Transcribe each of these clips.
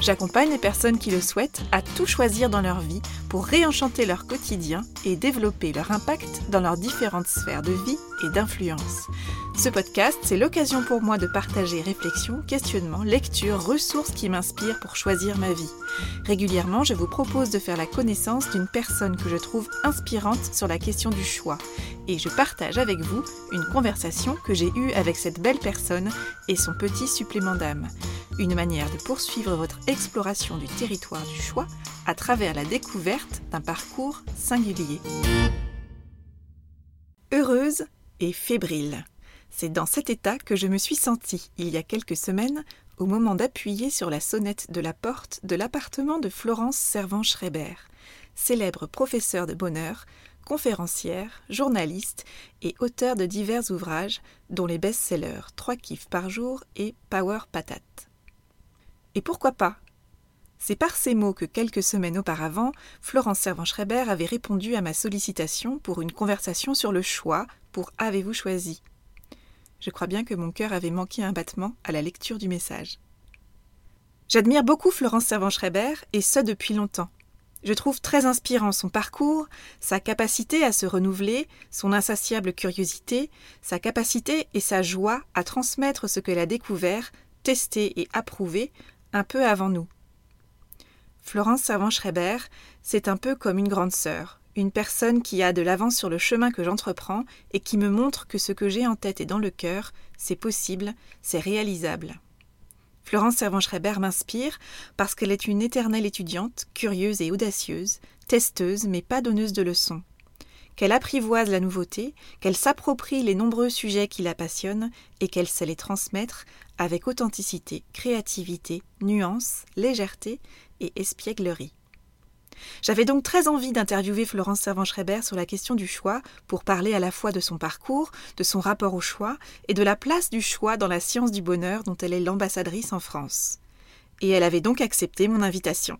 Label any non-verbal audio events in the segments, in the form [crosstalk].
J'accompagne les personnes qui le souhaitent à tout choisir dans leur vie pour réenchanter leur quotidien et développer leur impact dans leurs différentes sphères de vie et d'influence. Ce podcast, c'est l'occasion pour moi de partager réflexions, questionnements, lectures, ressources qui m'inspirent pour choisir ma vie. Régulièrement, je vous propose de faire la connaissance d'une personne que je trouve inspirante sur la question du choix. Et je partage avec vous une conversation que j'ai eue avec cette belle personne et son petit supplément d'âme une manière de poursuivre votre exploration du territoire du choix à travers la découverte d'un parcours singulier. Heureuse et fébrile. C'est dans cet état que je me suis sentie il y a quelques semaines au moment d'appuyer sur la sonnette de la porte de l'appartement de Florence Servan-Schreiber, célèbre professeure de bonheur, conférencière, journaliste et auteur de divers ouvrages, dont les best-sellers 3 kiffs par jour et Power Patate. Et pourquoi pas? C'est par ces mots que quelques semaines auparavant, Florence Servan-Schreiber avait répondu à ma sollicitation pour une conversation sur le choix pour Avez-vous choisi? Je crois bien que mon cœur avait manqué un battement à la lecture du message. J'admire beaucoup Florence Servan-Schreiber, et ce depuis longtemps. Je trouve très inspirant son parcours, sa capacité à se renouveler, son insatiable curiosité, sa capacité et sa joie à transmettre ce qu'elle a découvert, testé et approuvé un peu avant nous. Florence Servan-Schreiber, c'est un peu comme une grande sœur, une personne qui a de l'avance sur le chemin que j'entreprends et qui me montre que ce que j'ai en tête et dans le cœur, c'est possible, c'est réalisable. Florence Servan-Schreiber m'inspire parce qu'elle est une éternelle étudiante, curieuse et audacieuse, testeuse mais pas donneuse de leçons. Qu'elle apprivoise la nouveauté, qu'elle s'approprie les nombreux sujets qui la passionnent et qu'elle sait les transmettre avec authenticité, créativité, nuance, légèreté et espièglerie. J'avais donc très envie d'interviewer Florence Servan-Schreiber sur la question du choix pour parler à la fois de son parcours, de son rapport au choix et de la place du choix dans la science du bonheur dont elle est l'ambassadrice en France. Et elle avait donc accepté mon invitation.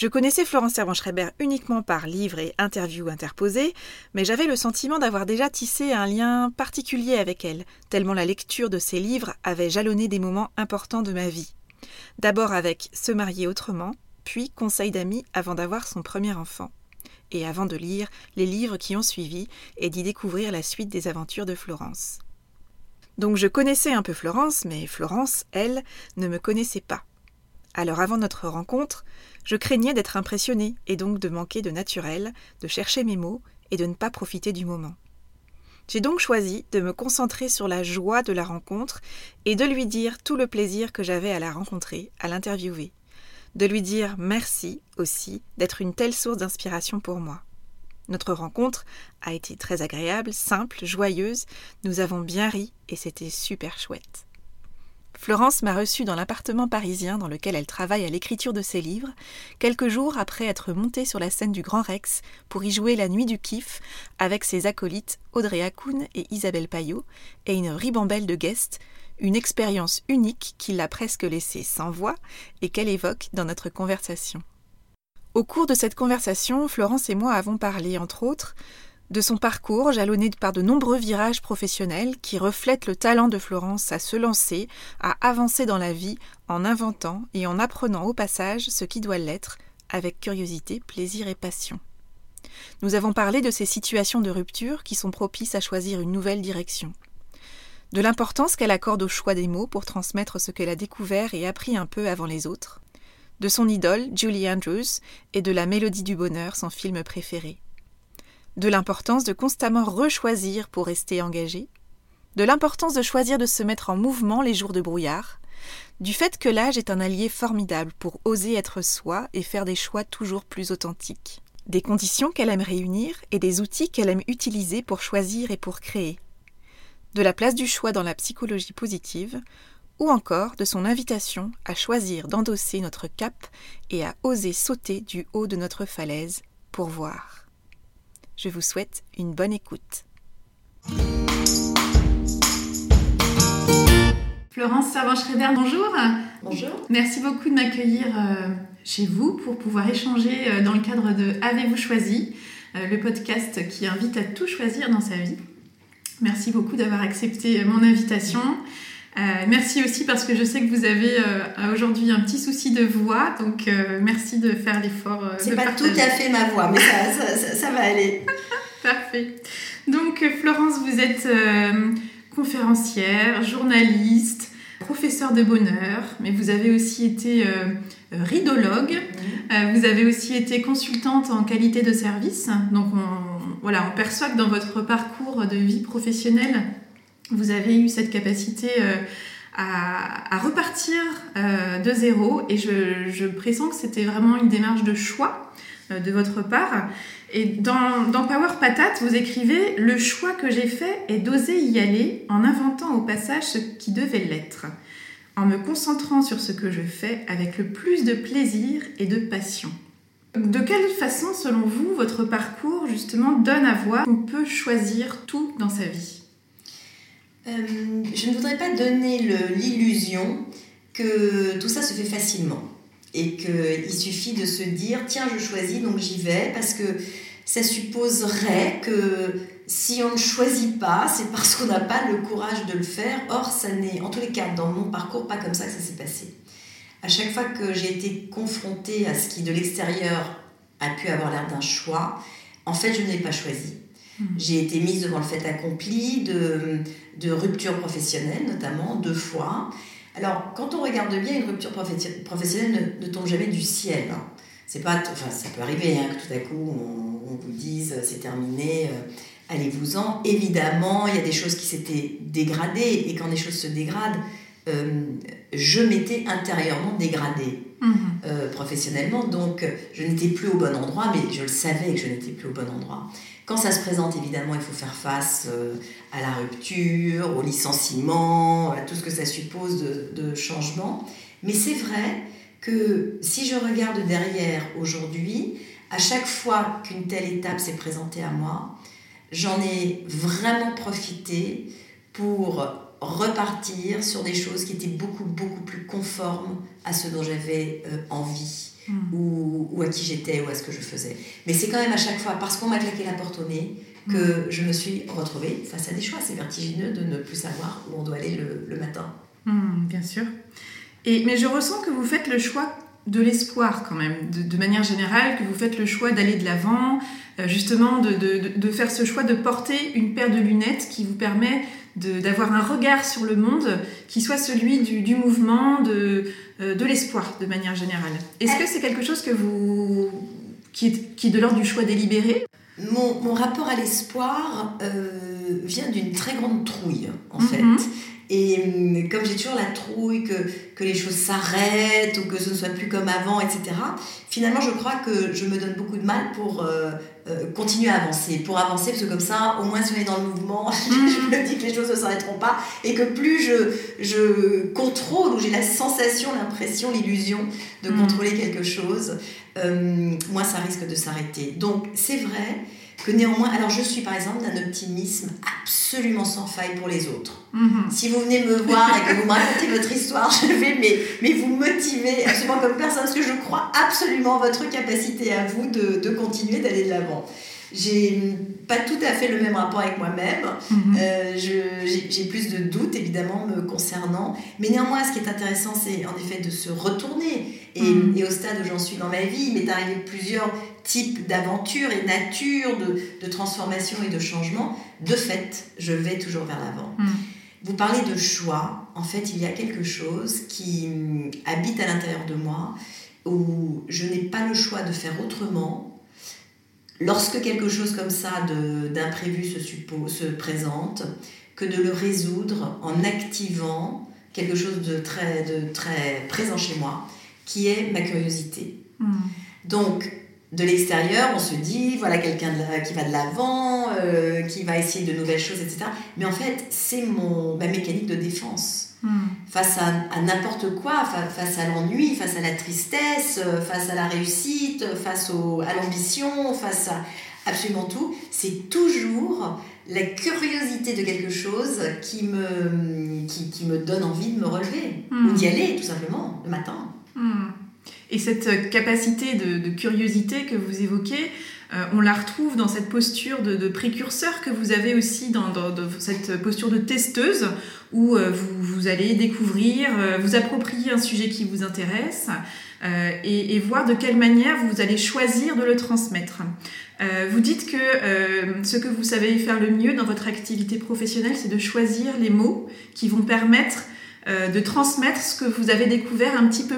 Je connaissais Florence Servan-Schreiber uniquement par livres et interviews interposées, mais j'avais le sentiment d'avoir déjà tissé un lien particulier avec elle, tellement la lecture de ses livres avait jalonné des moments importants de ma vie. D'abord avec Se marier autrement, puis Conseil d'amis avant d'avoir son premier enfant. Et avant de lire les livres qui ont suivi et d'y découvrir la suite des aventures de Florence. Donc je connaissais un peu Florence, mais Florence, elle, ne me connaissait pas. Alors avant notre rencontre, je craignais d'être impressionnée et donc de manquer de naturel, de chercher mes mots et de ne pas profiter du moment. J'ai donc choisi de me concentrer sur la joie de la rencontre et de lui dire tout le plaisir que j'avais à la rencontrer, à l'interviewer. De lui dire merci aussi d'être une telle source d'inspiration pour moi. Notre rencontre a été très agréable, simple, joyeuse, nous avons bien ri et c'était super chouette. Florence m'a reçue dans l'appartement parisien dans lequel elle travaille à l'écriture de ses livres, quelques jours après être montée sur la scène du Grand Rex pour y jouer La Nuit du Kiff avec ses acolytes Audrey Hakoun et Isabelle Payot et une ribambelle de guests, une expérience unique qui l'a presque laissée sans voix et qu'elle évoque dans notre conversation. Au cours de cette conversation, Florence et moi avons parlé, entre autres, de son parcours jalonné par de nombreux virages professionnels qui reflètent le talent de Florence à se lancer, à avancer dans la vie en inventant et en apprenant au passage ce qui doit l'être, avec curiosité, plaisir et passion. Nous avons parlé de ces situations de rupture qui sont propices à choisir une nouvelle direction. De l'importance qu'elle accorde au choix des mots pour transmettre ce qu'elle a découvert et appris un peu avant les autres. De son idole, Julie Andrews, et de La Mélodie du Bonheur, son film préféré de l'importance de constamment rechoisir pour rester engagé, de l'importance de choisir de se mettre en mouvement les jours de brouillard, du fait que l'âge est un allié formidable pour oser être soi et faire des choix toujours plus authentiques, des conditions qu'elle aime réunir et des outils qu'elle aime utiliser pour choisir et pour créer, de la place du choix dans la psychologie positive, ou encore de son invitation à choisir d'endosser notre cap et à oser sauter du haut de notre falaise pour voir. Je vous souhaite une bonne écoute. Florence Servan-Schreiber, bonjour. Bonjour. Merci beaucoup de m'accueillir euh, chez vous pour pouvoir échanger euh, dans le cadre de Avez-vous choisi, euh, le podcast qui invite à tout choisir dans sa vie. Merci beaucoup d'avoir accepté mon invitation. Merci aussi parce que je sais que vous avez aujourd'hui un petit souci de voix, donc merci de faire l'effort. C'est pas tout à fait ma voix, mais ça, ça va aller. [laughs] Parfait. Donc Florence, vous êtes conférencière, journaliste, professeur de bonheur, mais vous avez aussi été euh, euh, ridologue, euh, vous avez aussi été consultante en qualité de service. Donc on, voilà, on perçoit que dans votre parcours de vie professionnelle, vous avez eu cette capacité à, repartir de zéro et je, pressens que c'était vraiment une démarche de choix de votre part. Et dans, dans, Power Patate, vous écrivez Le choix que j'ai fait est d'oser y aller en inventant au passage ce qui devait l'être en me concentrant sur ce que je fais avec le plus de plaisir et de passion. De quelle façon, selon vous, votre parcours justement donne à voir qu'on peut choisir tout dans sa vie? Euh, Je ne voudrais pas donner l'illusion que tout ça se fait facilement et qu'il suffit de se dire tiens je choisis donc j'y vais parce que ça supposerait que si on ne choisit pas, c'est parce qu'on n'a pas le courage de le faire. Or, ça n'est, en tous les cas, dans mon parcours, pas comme ça que ça s'est passé. À chaque fois que j'ai été confrontée à ce qui, de l'extérieur, a pu avoir l'air d'un choix, en fait, je ne l'ai pas choisi. Hmm. J'ai été mise devant le fait accompli de, de rupture professionnelle, notamment, deux fois. Alors, quand on regarde bien, une rupture professionnelle ne, tombe jamais du ciel. Hein. C'est pas, enfin, ça peut arriver hein, que tout à coup on, vous dise c'est terminé, euh, allez-vous-en. Évidemment, il y a des choses qui s'étaient dégradées, et quand des choses se dégradent, euh, je m'étais intérieurement dégradée mhm. euh, professionnellement, donc je n'étais plus au bon endroit, mais je le savais que je n'étais plus au bon endroit. Quand ça se présente, évidemment, il faut faire face euh, à la rupture, au licenciement, à tout ce que ça suppose de, de changement. Mais c'est vrai que si je regarde derrière aujourd'hui, à chaque fois qu'une telle étape s'est présentée à moi, j'en ai vraiment profité pour repartir sur des choses qui étaient beaucoup, beaucoup plus conformes à ce dont j'avais euh, envie hmm. ou, à qui j'étais ou à ce que je faisais. Mais c'est quand même à chaque fois, parce qu'on m'a claqué la porte au nez, que hmm. je me suis retrouvée face à des choix. C'est vertigineux de ne plus savoir où on doit aller le, matin. Hmm, bien sûr. Et, mais je ressens que vous faites le choix de l'espoir quand même, de, manière générale, que vous faites le choix d'aller de l'avant, euh, justement de, de, de, faire ce choix de porter une paire de lunettes qui vous permet d'avoir un regard sur le monde qui soit celui du, du mouvement, de, euh, de l'espoir de manière générale. Est-ce que c'est quelque chose que vous, qui, est, qui est de l'ordre du choix délibéré? Mon, mon, rapport à l'espoir euh, vient d'une très grande trouille, en mhm. fait. Et hum, comme j'ai toujours la trouille que, que les choses s'arrêtent ou que ce ne soit plus comme avant, etc., finalement, je crois que je me donne beaucoup de mal pour euh, euh, continuer à avancer. Pour avancer, parce que comme ça, au moins, si on est dans le mouvement, [laughs] je me dis que les choses ne s'arrêteront pas et que plus je, je contrôle ou j'ai la sensation, l'impression, l'illusion de mm. contrôler quelque chose, euh, moins ça risque de s'arrêter. Donc, c'est vrai que néanmoins, alors je suis par exemple d'un optimisme absolument sans faille pour les autres. Mhm. Si vous venez me voir et que vous me racontez votre histoire, je vais mais, mais vous motiver absolument comme personne, parce que je crois absolument votre capacité à vous de, de continuer d'aller de l'avant. J'ai pas tout à fait le même rapport avec moi-même. Mhm. Euh, j'ai plus de doutes, évidemment, me concernant. Mais néanmoins, ce qui est intéressant, c'est en effet de se retourner. Et, mhm. et au stade où j'en suis dans ma vie, il m'est arrivé plusieurs types d'aventures et natures de, de, transformation et de changement. De fait, je vais toujours vers l'avant. Mhm. Vous parlez de choix. En fait, il y a quelque chose qui habite à l'intérieur de moi où je n'ai pas le choix de faire autrement lorsque quelque chose comme ça d'imprévu se, se présente, que de le résoudre en activant quelque chose de très, de très présent chez moi, qui est ma curiosité. Hmm. Donc, de l'extérieur, on se dit, voilà quelqu'un qui va de l'avant, euh, qui va essayer de nouvelles choses, etc. Mais en fait, c'est ma mécanique de défense. Hmm. Face à, n'importe quoi, face à l'ennui, face à la tristesse, euh, face à la réussite, face au, à l'ambition, face absolument tout. C'est toujours la curiosité de quelque chose qui me, qui, me donne envie de me relever, ou hmm. d'y aller tout simplement, le matin. Hmm. Et cette capacité de, curiosité que vous évoquez, euh, on la retrouve dans cette posture de, précurseur que vous avez aussi dans, cette posture de testeuse où euh, vous, allez découvrir, euh, vous approprier un sujet qui vous intéresse et, voir de quelle manière vous allez choisir de le transmettre. vous dites que ce que vous savez faire le mieux dans votre activité professionnelle, c'est de choisir les mots qui vont permettre de transmettre ce que vous avez découvert un petit peu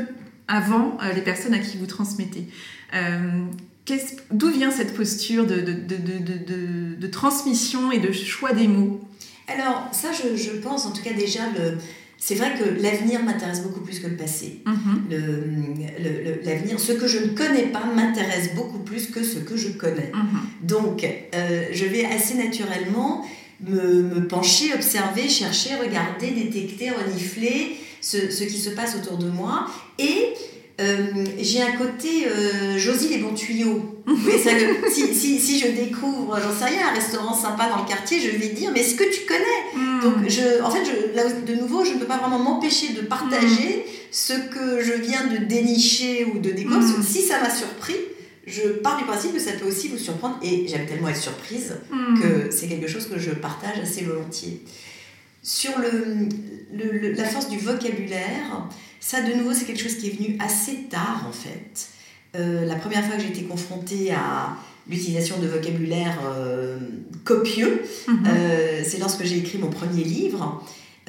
avant les personnes à qui vous transmettez. D'où vient cette posture de, de, de, de, transmission et de choix des mots? Alors, ça, je, je, pense, en tout cas, déjà, c'est vrai que l'avenir m'intéresse beaucoup plus que le passé. Mm-hmm. L'avenir, ce que je ne connais pas m'intéresse beaucoup plus que ce que je connais. Mm-hmm. Donc, euh, je vais assez naturellement me, me, pencher, observer, chercher, regarder, détecter, renifler ce, ce qui se passe autour de moi et euh, j'ai un côté euh, Josie les bons tuyaux. mais ça, si, si, si, je découvre, j'en sais rien, un restaurant sympa dans le quartier, je vais dire, mais est-ce que tu connais hmm. Donc, je, en fait, je, là, de nouveau, je ne peux pas vraiment m'empêcher de partager hmm. ce que je viens de dénicher ou de découvrir. Hmm. Si ça m'a surpris, je pars du principe que ça peut aussi vous surprendre. Et j'aime tellement être surprise que c'est quelque chose que je partage assez volontiers. Sur le, le, la force du vocabulaire, ça, de nouveau, c'est quelque chose qui est venu assez tard, en fait. Euh, la première fois que j'ai été confrontée à l'utilisation de vocabulaire euh, copieux, mhm. euh, c'est lorsque j'ai écrit mon premier livre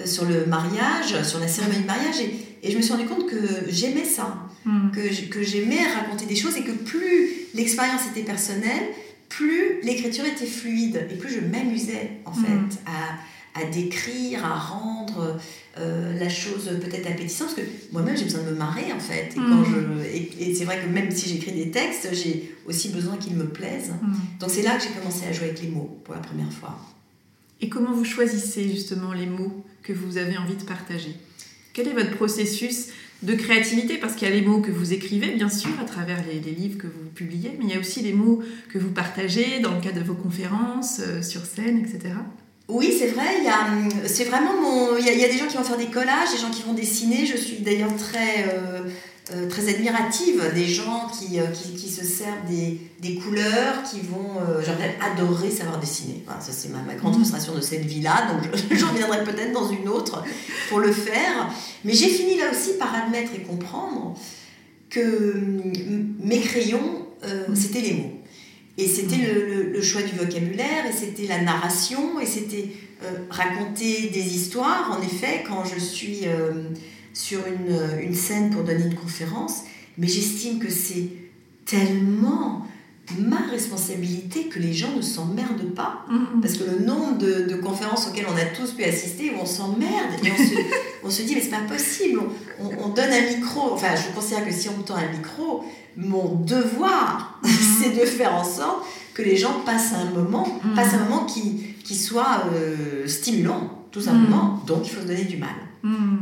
sur le mariage, sur la cérémonie de mariage, et, je me suis rendu compte que j'aimais ça, mhm. que, j'aimais raconter des choses, et que plus l'expérience était personnelle, plus l'écriture était fluide, et plus je m'amusais, en mhm. fait, à, à décrire, à rendre euh, la chose peut-être appétissante, parce que moi-même j'ai besoin de me marrer en fait. Et, mm. et, c'est vrai que même si j'écris des textes, j'ai aussi besoin qu'ils me plaisent. Mm. Donc c'est là que j'ai commencé à jouer avec les mots pour la première fois. Et comment vous choisissez justement les mots que vous avez envie de partager? Quel est votre processus de créativité? Parce qu'il y a les mots que vous écrivez, bien sûr, à travers les, livres que vous publiez, mais il y a aussi les mots que vous partagez dans le cadre de vos conférences, euh, sur scène, etc. Oui, c'est vrai. Il y a, c'est vraiment mon. Il y, a, des gens qui vont faire des collages, des gens qui vont dessiner. Je suis d'ailleurs très, euh, euh, très admirative des gens qui, euh, qui, qui, se servent des, des, couleurs, qui vont. J'aurais adoré savoir dessiner. ça, c'est ma, ma, grande mmh. frustration de cette vie-là. Donc, [laughs] j'en viendrai peut-être dans une autre pour le faire. Mais j'ai fini là aussi par admettre et comprendre que mes crayons, c'était les mots. Et c'était le, choix du vocabulaire, et c'était la narration, et c'était euh, raconter des histoires. En effet, quand je suis euh, sur une, scène pour donner une conférence, mais j'estime que c'est tellement ma responsabilité que les gens ne s'emmerdent pas. Mm-hmm. Parce que le nombre de, de, conférences auxquelles on a tous pu assister, où on s'emmerde, et on se, [laughs] on se, dit, mais c'est pas possible, on, on, donne un micro, enfin je considère que si on me tend un micro, mon devoir, mhm. c'est de faire en sorte que les gens passent un moment, mhm. passent un moment qui, qui soit euh, stimulant, tout simplement. Donc, il faut se donner du mal.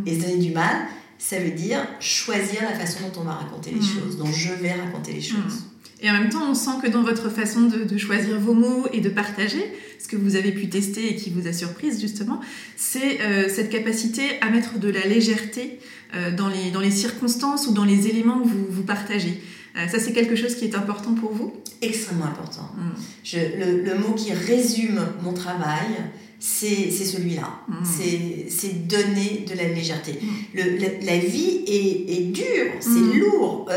Et se donner du mal, ça veut dire choisir la façon dont on va raconter les choses, dont je vais raconter les choses. Et en même temps, on sent que dans votre façon de, choisir vos mots et de partager, ce que vous avez pu tester et qui vous a surprise justement, c'est euh, cette capacité à mettre de la légèreté euh, dans, les, dans les circonstances ou dans les éléments que vous, vous partagez. Euh, ça, c'est quelque chose qui est important pour vous? Extrêmement important. Mm. le, mot qui résume mon travail, c'est celui-là. Mm. C'est donner de la légèreté. Mm. la, vie est, est dure, c'est lourd.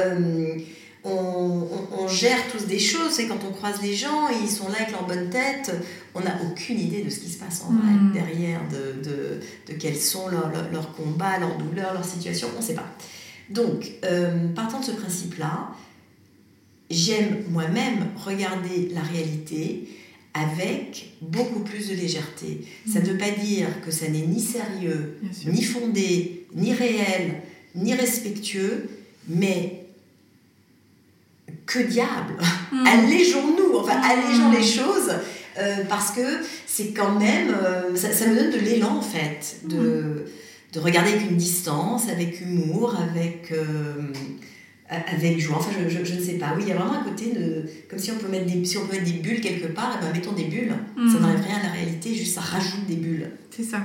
Euh, on, gère tous des choses, c'est quand on croise les gens, ils sont là avec leur bonne tête, on n'a aucune idée de ce qui se passe en vrai derrière, de, de, de, quels sont leurs leur combats, leurs douleurs, leurs situations, on ne sait pas. Donc, euh, partant de ce principe-là, j'aime moi-même regarder la réalité avec beaucoup plus de légèreté. Ça ne veut pas dire que ça n'est ni sérieux, ni fondé, ni réel, ni respectueux, mais que diable mm. Allégeons-nous, enfin mm. allégeons les choses, euh, parce que c'est quand même, euh, ça, me donne de l'élan en fait, de, mm. de regarder avec une distance, avec humour, avec... Euh, avec joie. Enfin, je, ne sais pas. Oui, il y a vraiment un côté de, comme si on peut mettre des, si on peut mettre des bulles quelque part, eh ben, mettons des bulles. Ça n'enlève rien à la réalité, juste ça rajoute des bulles. C'est ça.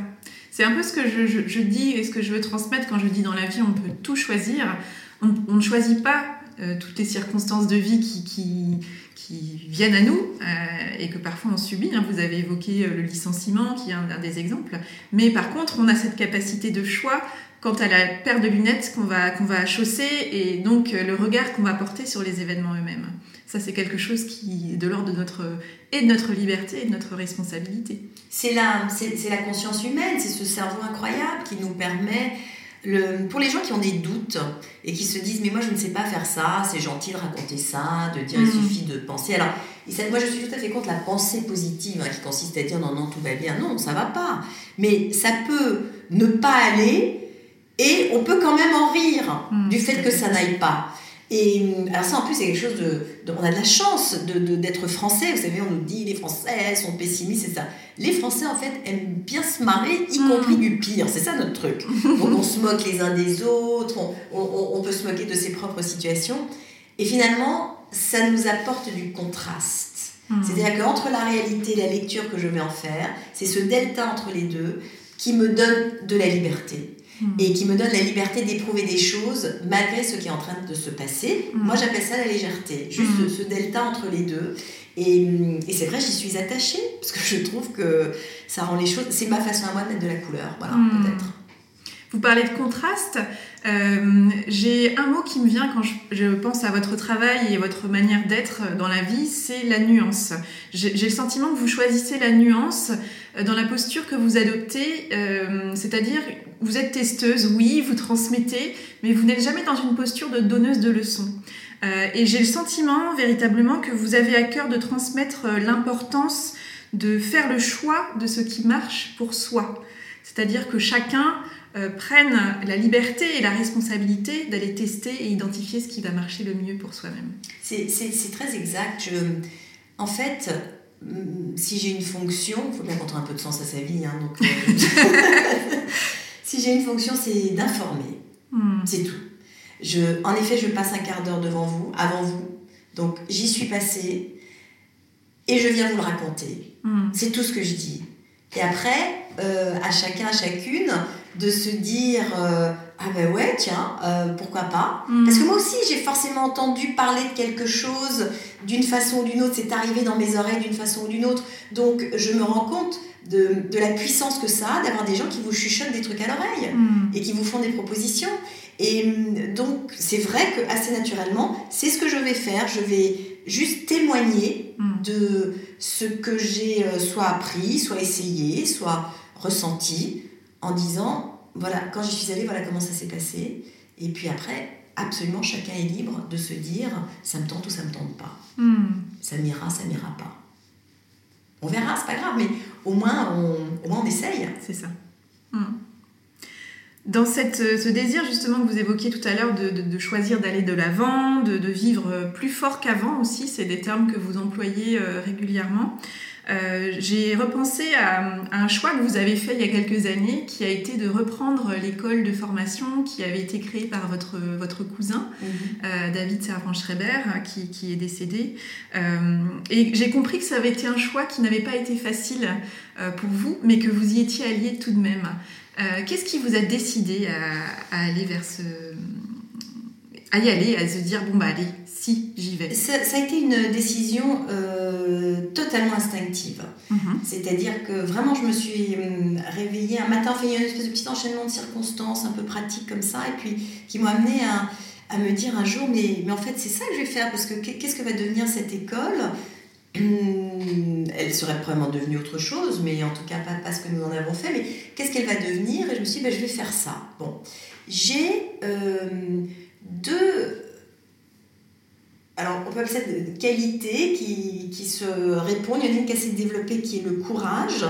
C'est un peu ce que je, je, dis et ce que je veux transmettre quand je dis dans la vie, on peut tout choisir. On, ne choisit pas toutes les circonstances de vie qui, viennent à nous euh, et que parfois on subit. Hein. Vous avez évoqué euh, le licenciement qui est un, des exemples. Mais par contre, on a cette capacité de choix quant à la paire de lunettes qu'on va, qu'on va chausser et donc euh, le regard qu'on va porter sur les événements eux-mêmes. Ça, c'est quelque chose qui est de l'ordre de notre, de notre liberté et de notre responsabilité. C'est, la conscience humaine, c'est ce cerveau incroyable qui nous permet le, pour les gens qui ont des doutes et qui se disent mais moi je ne sais pas faire ça, c'est gentil de raconter ça, de dire il mm. suffit de penser. Alors moi je suis tout à fait contre la pensée positive hein, qui consiste à dire non non tout va bien, non ça va pas. Mais ça peut ne pas aller et on peut quand même en rire mmh, du fait que ça n'aille pas. Et alors ça en plus c'est quelque chose de, on a de la chance de, d'être français. Vous savez on nous dit les Français sont pessimistes c'est ça. Les Français en fait aiment bien se marrer y mmh. compris du pire. C'est ça notre truc. Donc on se moque les uns des autres, on, on, peut se moquer de ses propres situations. Et finalement ça nous apporte du contraste. Mmh. C'est-à-dire qu'entre la réalité et la lecture que je vais en faire, c'est ce delta entre les deux qui me donne de la liberté et qui me donne la liberté d'éprouver des choses malgré ce qui est en train de se passer. Mm. Moi, j'appelle ça la légèreté, juste mm. ce, delta entre les deux. Et, et c'est vrai, j'y suis attachée, parce que je trouve que ça rend les choses. C'est ma façon à moi de mettre de la couleur, voilà, mm. peut-être. Vous parlez de contraste. Euh, j'ai un mot qui me vient quand je, pense à votre travail et votre manière d'être dans la vie, c'est la nuance. J'ai le sentiment que vous choisissez la nuance euh, dans la posture que vous adoptez, euh, c'est-à-dire vous êtes testeuse, oui, vous transmettez, mais vous n'êtes jamais dans une posture de donneuse de leçons. et j'ai le sentiment véritablement que vous avez à cœur de transmettre l'importance de faire le choix de ce qui marche pour soi. C'est-à-dire que chacun euh, prennent la liberté et la responsabilité d'aller tester et identifier ce qui va marcher le mieux pour soi-même. C'est très exact. en fait, mm, si j'ai une fonction, il faut bien qu'on un peu de sens à sa vie, hein, donc, euh, [laughs] si j'ai une fonction, c'est d'informer. Hmm. C'est tout. Je, en effet, je passe un quart d'heure devant vous, avant vous. Donc, j'y suis passée et je viens vous le raconter. Hmm. C'est tout ce que je dis. Et après, euh, à chacun, à chacune, de se dire euh, ah ben ouais tiens euh, pourquoi pas. Mm. parce que moi aussi j'ai forcément entendu parler de quelque chose d'une façon ou d'une autre. C'est arrivé dans mes oreilles d'une façon ou d'une autre. Donc je me rends compte de, de la puissance que ça a d'avoir des gens qui vous chuchotent des trucs à l'oreille mm. et qui vous font des propositions. Et mm, donc c'est vrai que assez naturellement c'est ce que je vais faire. Je vais juste témoigner de ce que j'ai euh, soit appris soit essayé soit ressenti en disant, voilà, quand j'y suis allée, voilà comment ça s'est passé. Et puis après, absolument chacun est libre de se dire, ça me tente ou ça me tente pas. Hmm. Ça m'ira, ça m'ira pas. On verra, c'est pas grave, mais au moins on, au moins on essaye. C'est ça. Hmm. Dans cette, ce désir justement que vous évoquiez tout à l'heure de, de, choisir d'aller de l'avant, de, de, vivre plus fort qu'avant aussi, c'est des termes que vous employez euh, régulièrement. Euh, j'ai repensé à, un choix que vous avez fait il y a quelques années, qui a été de reprendre l'école de formation qui avait été créée par votre, votre cousin, mhm. euh, David Servan-Schreiber, qui, qui, est décédé. Euh, et j'ai compris que ça avait été un choix qui n'avait pas été facile pour vous, mais que vous y étiez allié tout de même. Qu'est-ce qui vous a décidé à, à aller vers ce à y aller, à se dire bon bah allez, si j'y vais ça, a été une décision euh, totalement instinctive. Mhm. C'est-à-dire que vraiment je me suis hum, réveillée un matin, fait une espèce de petit enchaînement de circonstances un peu pratiques comme ça, et puis qui m'ont amené à, à, me dire un jour mais, mais en fait c'est ça que je vais faire, parce que qu'est-ce que va devenir cette école? Hum, elle serait probablement devenue autre chose, mais en tout cas pas, pas ce que nous en avons fait. Mais qu'est-ce qu'elle va devenir? Et je me suis dit, ben, je vais faire ça. Bon, j'ai euh, deux. Alors, on peut appeler ça de qualités qui, qui se répondent. Il y en a une qui est assez développée qui est le courage.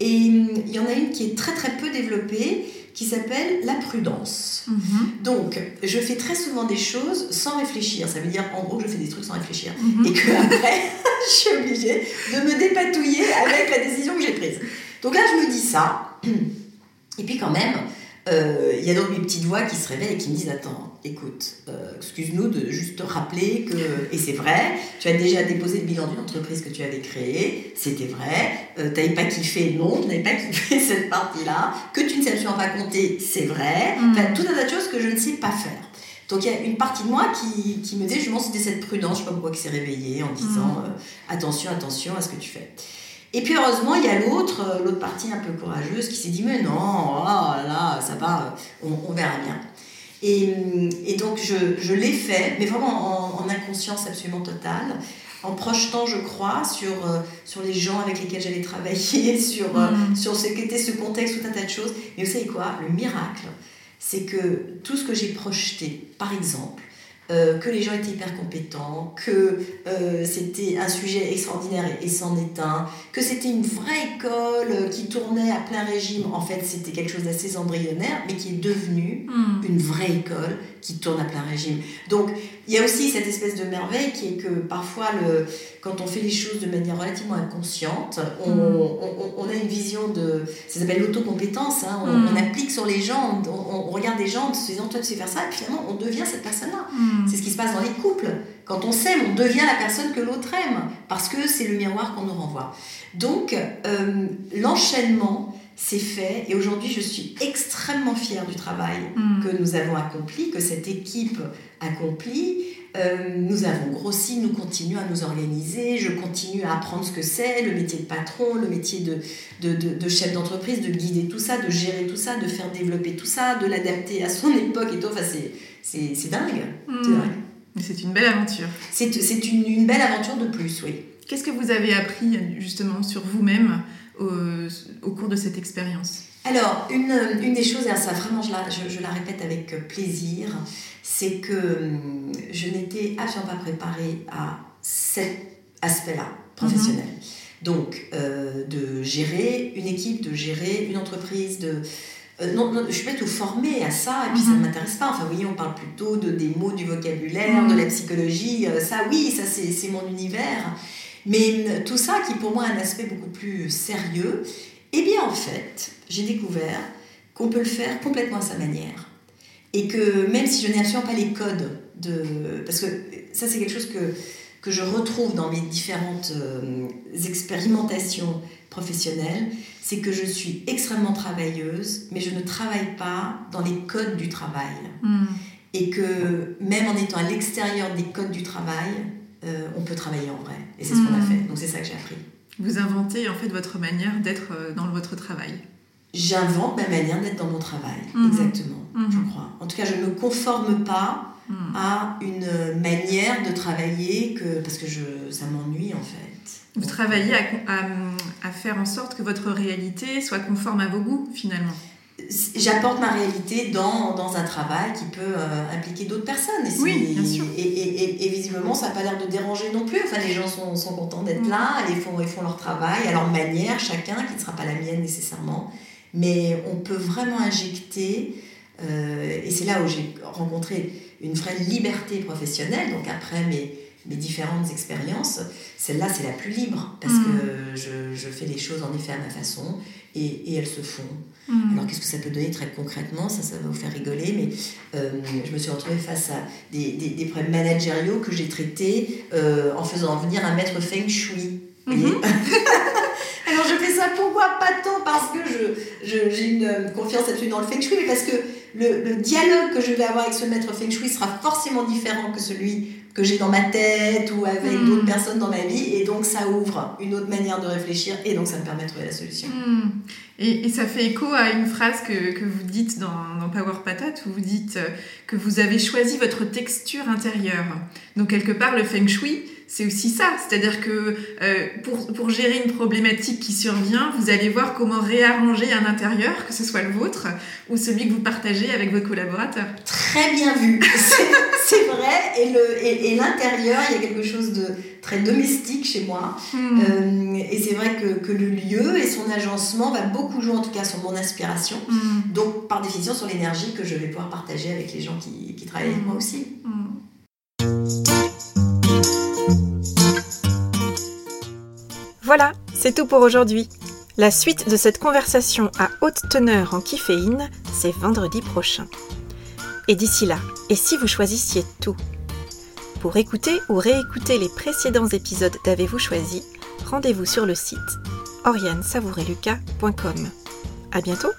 Et il y en a une qui est très très peu développée qui s'appelle la prudence. Mhm. Donc, je fais très souvent des choses sans réfléchir. Ça veut dire, en gros, que je fais des trucs sans réfléchir. Mhm. Et que après, [laughs] je suis obligée de me dépatouiller avec la décision que j'ai prise. Donc là, je me dis ça. [clears throat] Et puis quand même, euh, il y a donc mes petites voix qui se réveillent et qui me disent Attends, écoute, euh, excuse-nous de juste te rappeler que, et c'est vrai, tu as déjà déposé le bilan d'une entreprise que tu avais créée, c'était vrai, euh, tu n'avais pas kiffé, non, tu n'avais pas kiffé [laughs] cette partie-là, que tu ne sais absolument pas compter, c'est vrai, mm. enfin, tout un tas de choses que je ne sais pas faire. Donc il y a une partie de moi qui, qui me dit, je c'était cette prudence, je ne sais pas pourquoi qui s'est réveillée en disant mm. attention, attention à ce que tu fais. Et puis heureusement, il y a l'autre, euh, l'autre partie un peu courageuse qui s'est dit mais non, oh là, ça va, on, verra bien. Et, et donc je, je l'ai fait, mais vraiment en, inconscience absolument totale, en projetant, je crois, sur, euh, sur les gens avec lesquels j'allais travailler, [laughs] sur, euh, mm. sur ce qu'était ce contexte, tout un tas de choses. Mais vous savez quoi? Le miracle, c'est que tout ce que j'ai projeté, par exemple, euh, que les gens étaient hyper compétents, que euh, c'était un sujet extraordinaire et, s'en est un, que c'était une vraie école qui tournait à plein régime. En fait, c'était quelque chose d'assez embryonnaire, mais qui est devenu hmm. une vraie école qui tourne à plein régime. Donc, il y a aussi cette espèce de merveille qui est que parfois, le, quand on fait les choses de manière relativement inconsciente, on, hmm. on, on a une vision de... Ça s'appelle l'autocompétence. Hein, on, hmm. applique sur les gens, on, regarde des gens en se disant, toi, tu sais faire ça, et finalement, on devient cette personne-là. Hmm. C'est ce qui se passe dans les couples. Quand on s'aime, on devient la personne que l'autre aime, parce que c'est le miroir qu'on nous renvoie. Donc, euh, l'enchaînement c'est fait et aujourd'hui je suis extrêmement fière du travail hmm. que nous avons accompli, que cette équipe accomplit. Euh, nous avons grossi, nous continuons à nous organiser, je continue à apprendre ce que c'est, le métier de patron, le métier de, de, de, chef d'entreprise, de guider tout ça, de gérer tout ça, de faire développer tout ça, de l'adapter à son [laughs] époque et tout. Enfin, c'est dingue. Hmm. C'est une belle aventure. C'est une, une belle aventure de plus, oui. Qu'est-ce que vous avez appris justement sur vous-même au, cours de cette expérience Alors, une, une, des choses, et ça vraiment je la, je, la répète avec plaisir, c'est que hum, je n'étais absolument pas préparée à cet aspect-là, professionnel. Mhm. Donc, euh, de gérer une équipe, de gérer une entreprise, de... Euh, non, non, je suis pas tout formée à ça, et puis ça ne mhm. m'intéresse pas. Enfin, vous voyez, on parle plutôt de, des mots, du vocabulaire, de mhm. la psychologie. Euh, ça, oui, ça, c'est mon univers. Mais tout ça qui pour moi a un aspect beaucoup plus sérieux, eh bien en fait, j'ai découvert qu'on peut le faire complètement à sa manière. Et que même si je n'ai absolument pas les codes de... Parce que ça c'est quelque chose que, que je retrouve dans mes différentes euh, expérimentations professionnelles, c'est que je suis extrêmement travailleuse, mais je ne travaille pas dans les codes du travail. Hmm. Et que même en étant à l'extérieur des codes du travail, euh, on peut travailler en vrai. Et c'est ce qu'on a hmm. fait. Donc c'est ça que j'ai appris. Vous inventez en fait votre manière d'être euh, dans votre travail. J'invente ma manière d'être dans mon travail, hmm. exactement, hmm. je crois. En tout cas, je ne me conforme pas à une manière de travailler que parce que je, ça m'ennuie en fait. Vous travaillez à, à faire en sorte que votre réalité soit conforme à vos goûts finalement j'apporte ma réalité dans, dans, un travail qui peut euh, impliquer d'autres personnes. Et, oui, bien sûr. Et, et, et, visiblement, ça n'a pas l'air de déranger non plus. Enfin, les gens sont, sont contents d'être mm. là, ils font, ils font leur travail à leur manière, chacun, qui ne sera pas la mienne nécessairement. Mais on peut vraiment injecter, euh, et c'est là où j'ai rencontré une vraie liberté professionnelle. Donc après mes, mes différentes expériences, celle-là, c'est la plus libre, parce mm. que je, je, fais les choses en effet à ma façon, et, et elles se font. Mm. Alors qu'est-ce que ça peut donner très concrètement? Ça, ça va vous faire rigoler, mais euh, je me suis retrouvée face à des, des, des problèmes managériaux que j'ai traités euh, en faisant venir un maître feng shui. Mm-hmm. [laughs] Alors je fais ça pourquoi Pas tant parce que j'ai je, une confiance absolue dans le feng shui, mais parce que le, le, dialogue que je vais avoir avec ce maître feng shui sera forcément différent que celui que j'ai dans ma tête ou avec hmm. d'autres personnes dans ma vie. Et donc, ça ouvre une autre manière de réfléchir et donc ça me permet de trouver la solution. Hmm. Et, et, ça fait écho à une phrase que, que vous dites dans, dans, Power Patate où vous dites euh, que vous avez choisi votre texture intérieure. Donc, quelque part, le feng shui, c'est aussi ça. C'est-à-dire que euh, pour, pour, gérer une problématique qui survient, vous allez voir comment réarranger un intérieur, que ce soit le vôtre ou celui que vous partagez avec vos collaborateurs. Très bien vu, [laughs] c'est vrai. Et l'intérieur, et il y a quelque chose de très domestique chez moi. Hmm. Euh, et c'est vrai que, que, le lieu et son agencement va beaucoup jouer en tout cas sur mon inspiration. Hmm. Donc par définition sur l'énergie que je vais pouvoir partager avec les gens qui, qui travaillent avec hmm. moi aussi. Voilà, c'est tout pour aujourd'hui. La suite de cette conversation à haute teneur en kifféine, c'est vendredi prochain. Et d'ici là, et si vous choisissiez tout? Pour écouter ou réécouter les précédents épisodes d'Avez-vous choisi, rendez-vous sur le site oriane À bientôt